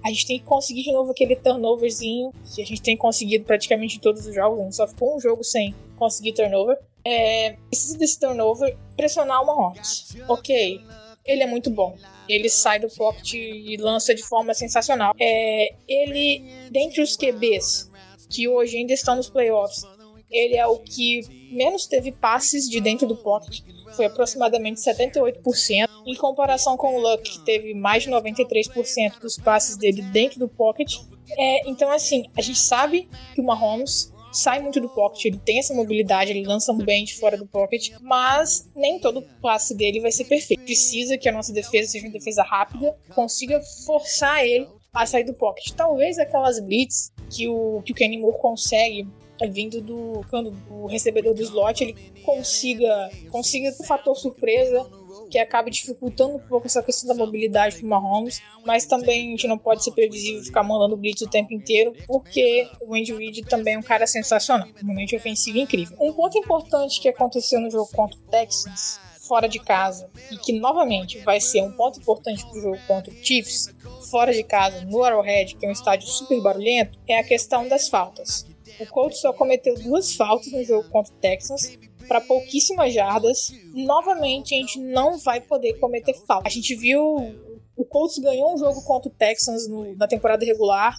A gente tem que conseguir de novo aquele turnoverzinho que a gente tem conseguido praticamente em todos os jogos. A gente só ficou um jogo sem conseguir turnover. É, precisa desse turnover pressionar o Mahomes. Ok, ele é muito bom. Ele sai do pocket e lança de forma sensacional. É, ele, dentre os QBs que hoje ainda estão nos playoffs, ele é o que menos teve passes de dentro do pocket, foi aproximadamente 78%, em comparação com o Luck, que teve mais de 93% dos passes dele dentro do pocket. É, então, assim, a gente sabe que o Mahomes sai muito do pocket, ele tem essa mobilidade, ele lança bem de fora do pocket, mas nem todo passe dele vai ser perfeito. Precisa que a nossa defesa seja uma defesa rápida, consiga forçar ele a sair do pocket. Talvez aquelas blitz que o, que o Kenny Moore consegue vindo do quando o recebedor do slot ele consiga consiga o fator surpresa que acaba dificultando um pouco essa questão da mobilidade para Mahomes, mas também a gente não pode ser previsível ficar mandando blitz o tempo inteiro, porque o Andy Reid também é um cara sensacional, um momento ofensivo incrível. Um ponto importante que aconteceu no jogo contra o Texans fora de casa e que novamente vai ser um ponto importante para o jogo contra o Chiefs fora de casa no Arrowhead, que é um estádio super barulhento, é a questão das faltas. O Colts só cometeu duas faltas no jogo contra o Texans para pouquíssimas jardas. Novamente, a gente não vai poder cometer falta. A gente viu o Colts ganhou um jogo contra o Texans no, na temporada regular,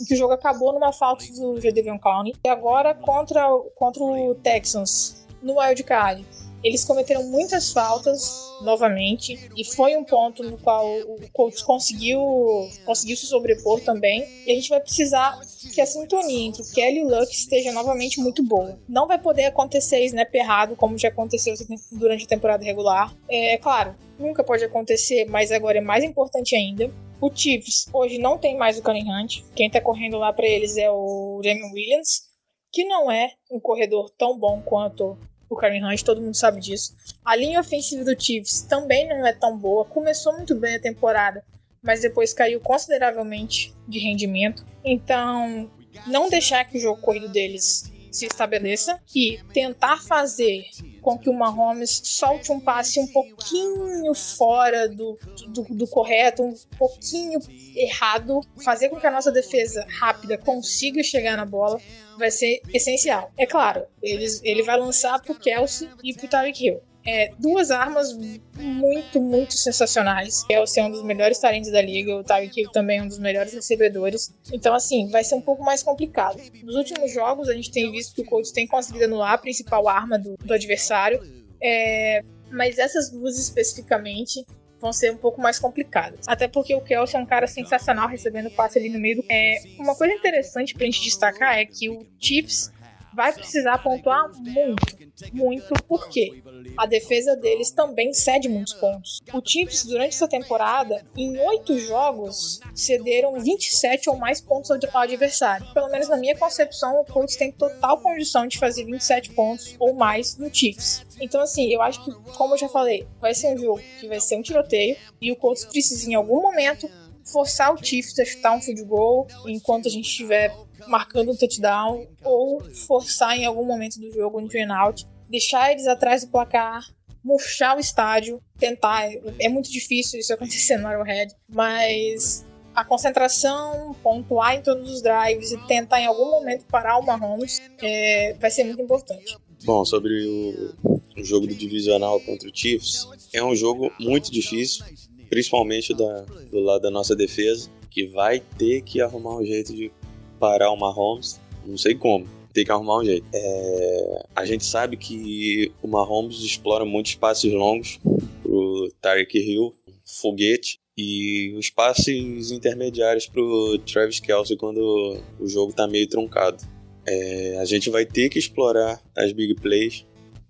em que o jogo acabou numa falta do Jadavion Clowney. E agora contra, contra o Texans no Wild Card eles cometeram muitas faltas novamente e foi um ponto no qual o Colts conseguiu, conseguiu se sobrepor também. E a gente vai precisar que a sintonia entre o Kelly e o Luck esteja novamente muito boa. Não vai poder acontecer snap errado, como já aconteceu durante a temporada regular. É claro, nunca pode acontecer, mas agora é mais importante ainda. O Chiefs hoje não tem mais o Hunt. Quem tá correndo lá para eles é o Jamie Williams, que não é um corredor tão bom quanto o Karen Hunt, todo mundo sabe disso. A linha ofensiva do Chiefs também não é tão boa. Começou muito bem a temporada, mas depois caiu consideravelmente de rendimento. Então, não deixar que o jogo corrido deles se estabeleça e tentar fazer com que o Mahomes solte um passe um pouquinho fora do, do, do, correto, um pouquinho errado, fazer com que a nossa defesa rápida consiga chegar na bola, vai ser essencial. É claro, eles, ele vai lançar pro Kelsey e pro Tyreek Hill é, duas armas muito, muito sensacionais. Kelsey é um dos melhores talentos da liga, o Tyreek Hill também é um dos melhores recebedores. Então, assim, vai ser um pouco mais complicado. Nos últimos jogos, a gente tem visto que o Colts tem conseguido anular a principal arma do, do adversário. É, mas essas duas especificamente vão ser um pouco mais complicadas. Até porque o Kelsey é um cara sensacional recebendo passe ali no meio. É, uma coisa interessante pra gente destacar é que o Chiefs vai precisar pontuar muito, muito, porque a defesa deles também cede muitos pontos. O Chiefs, durante essa temporada, em oito jogos, cederam 27 ou mais pontos ao adversário. Pelo menos na minha concepção, o Colts tem total condição de fazer 27 pontos ou mais no Chiefs. Então, assim, eu acho que, como eu já falei, vai ser um jogo que vai ser um tiroteio e o Colts precisa, em algum momento, forçar o Chiefs a chutar um field goal enquanto a gente estiver marcando um touchdown ou forçar em algum momento do jogo um turn out, deixar eles atrás do placar, murchar o estádio, tentar. É muito difícil isso acontecer no Arrowhead, mas a concentração, pontuar em todos os drives e tentar em algum momento parar o Mahomes é, vai ser muito importante. Bom, sobre o, o jogo do divisional contra o Chiefs, é um jogo muito difícil, principalmente da, do lado da nossa defesa, que vai ter que arrumar um jeito de parar o Mahomes. Não sei como. Tem que arrumar um jeito. É, a gente sabe que o Mahomes explora muitos passes longos pro Tyreek Hill, foguete, e os passes intermediários pro Travis Kelsey quando o jogo tá meio truncado. É, a gente vai ter que explorar as big plays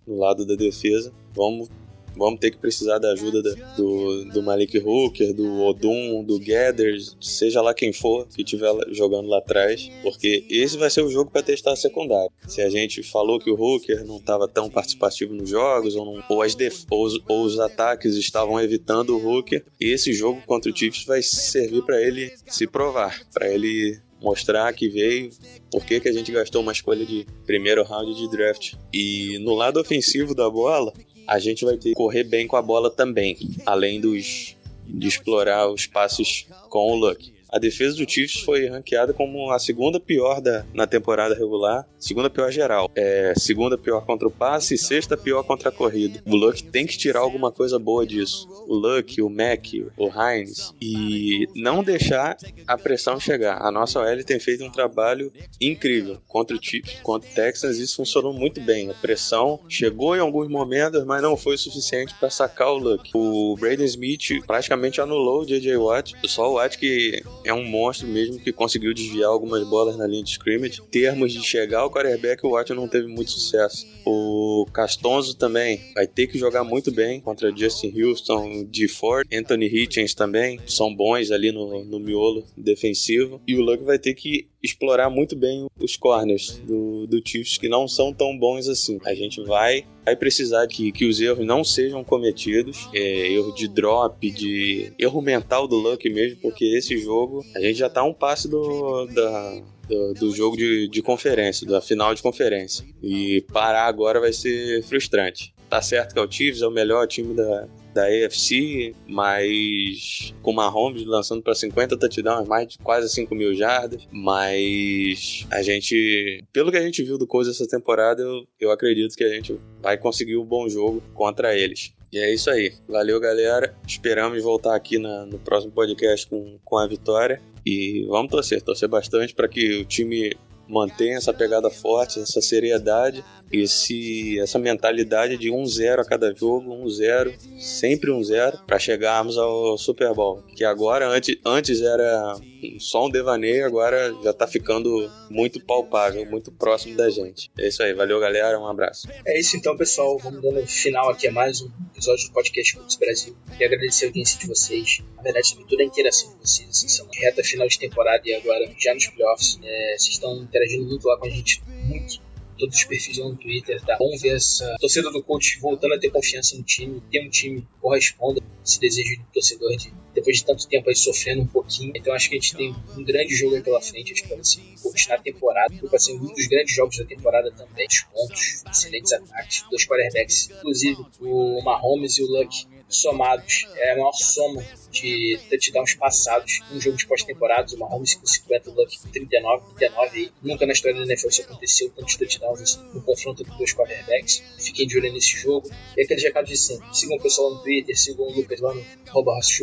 no lado da defesa. Vamos vamos ter que precisar da ajuda da, do, do Malik Hooker, do Odum, do Gathers, seja lá quem for que estiver jogando lá atrás, porque esse vai ser o jogo para testar a secundária. Se a gente falou que o Hooker não estava tão participativo nos jogos, ou, não, ou, as ou, os, ou os ataques estavam evitando o Hooker, esse jogo contra o Chiefs vai servir para ele se provar, para ele mostrar que veio, por que, que a gente gastou uma escolha de primeiro round de draft. E no lado ofensivo da bola, a gente vai ter que correr bem com a bola também, além dos de explorar os passes com o Luck. A defesa do Chiefs foi ranqueada como a segunda pior da, na temporada regular, segunda pior geral. É, segunda pior contra o passe e sexta pior contra a corrida. O Luck tem que tirar alguma coisa boa disso. O Luck, o Mac, o Hines. E não deixar a pressão chegar. A nossa OL tem feito um trabalho incrível contra o Chiefs, contra o Texans. Isso funcionou muito bem. A pressão chegou em alguns momentos, mas não foi o suficiente para sacar o Luck. O Braden Smith praticamente anulou o J.J. Watt. Só o Watt que é um monstro mesmo que conseguiu desviar algumas bolas na linha de scrimmage. Em termos de chegar ao quarterback, o Watt não teve muito sucesso. O Castonzo também vai ter que jogar muito bem contra Justin Houston, D. Ford, Anthony Hitchens também. São bons ali no, no miolo defensivo. E o Luck vai ter que explorar muito bem os corners do, do Chiefs, que não são tão bons assim. A gente vai, vai precisar que, que os erros não sejam cometidos, é, erro de drop, de erro mental do Luck mesmo, porque esse jogo a gente já tá um passe do, da, do, do, jogo de, de conferência, da final de conferência. E parar agora vai ser frustrante. Tá certo que é o Chiefs, é o melhor time da, da AFC, mas com Mahomes lançando para 50 touchdowns, mais de quase 5 mil jardas. Mas a gente, pelo que a gente viu do Coisa essa temporada, eu, eu acredito que a gente vai conseguir um bom jogo contra eles. E é isso aí. Valeu, galera. Esperamos voltar aqui na, no próximo podcast com, com a vitória. E vamos torcer, torcer bastante para que o time mantenha essa pegada forte, essa seriedade, esse, essa mentalidade de 1-0 a cada jogo, 1-0, sempre 1-0, para chegarmos ao Super Bowl. Que agora, antes, antes era só um devaneio, agora já tá ficando muito palpável, muito próximo da gente. É isso aí, valeu galera, um abraço. É isso então, pessoal. Vamos dando final aqui a mais um episódio do podcast Cultos Brasil. E agradecer a audiência de vocês. Na verdade, toda a interação de vocês. São reta final de temporada e agora já nos playoffs. É, vocês estão interagindo muito lá com a gente, muito todos os perfis lá no Twitter, tá? Vamos ver essa torcida do coach voltando a ter confiança no time, ter um time que corresponda esse desejo do torcedor de, depois de tanto tempo aí sofrendo um pouquinho. Então acho que a gente tem um grande jogo aí pela frente, acho que vai ser coach na temporada, vai ser um dos grandes jogos da temporada também, os pontos, excelentes ataques, dois quarterbacks, inclusive o Mahomes e o Luck somados é a maior soma de touchdowns passados um jogo de pós-temporada. O Mahomes com 50, o Luck com 39, 39 aí. Nunca na história da NFL isso aconteceu, tantos touchdowns no confronto entre dois quarterbacks. Fiquem de olho nesse jogo. E aquele recado de sempre. Sigam o pessoal no Twitter, sigam o Lucas lá no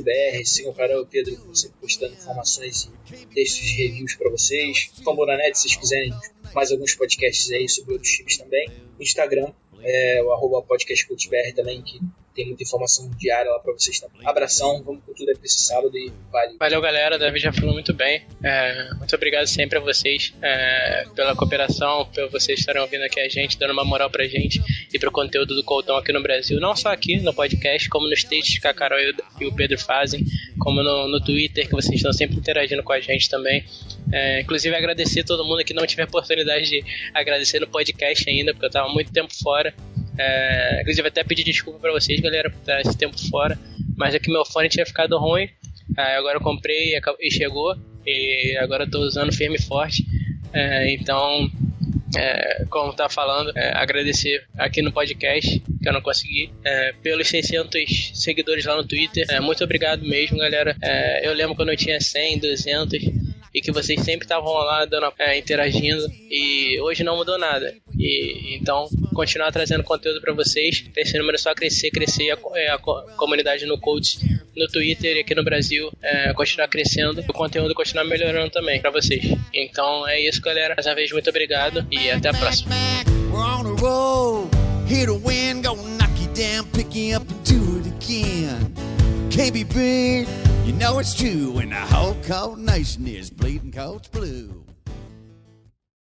BR, sigam o Carol e o Pedro sempre postando informações e textos de reviews para vocês. Fambonanet, se vocês quiserem mais alguns podcasts aí sobre outros times também. Instagram, é, o arroba também, que tem muita informação diária lá pra vocês também. Abração, vamos com tudo aí pra esse sábado e vale. Valeu, galera. Davi já falou muito bem. É, muito obrigado sempre a vocês é, pela cooperação, por vocês estarem ouvindo aqui a gente, dando uma moral pra gente e pro conteúdo do Coltão aqui no Brasil. Não só aqui no podcast, como nos textos que a Carol e o Pedro fazem, como no, no Twitter, que vocês estão sempre interagindo com a gente também. É, inclusive, agradecer todo mundo que não tive a oportunidade de agradecer no podcast ainda, porque eu tava muito tempo fora. É, inclusive, até pedir desculpa para vocês, galera, por estar esse tempo fora. Mas é que meu fone tinha ficado ruim. É, agora eu comprei e chegou. E agora eu tô usando firme e forte. É, então, é, como tá falando, é, agradecer aqui no podcast, que eu não consegui, é, pelos 600 seguidores lá no Twitter. É, muito obrigado mesmo, galera. É, eu lembro quando eu tinha 100, 200 e que vocês sempre estavam lá dando, é, interagindo e hoje não mudou nada. E então continuar trazendo conteúdo para vocês, esse número é só crescer, crescer a, a, a comunidade no Coach no Twitter e aqui no Brasil é, continuar crescendo o conteúdo continuar melhorando também pra vocês. Então é isso, galera. Mais uma vez, muito obrigado e até a próxima. Can't be you know it's true when the whole cold nation is bleeding cold blue.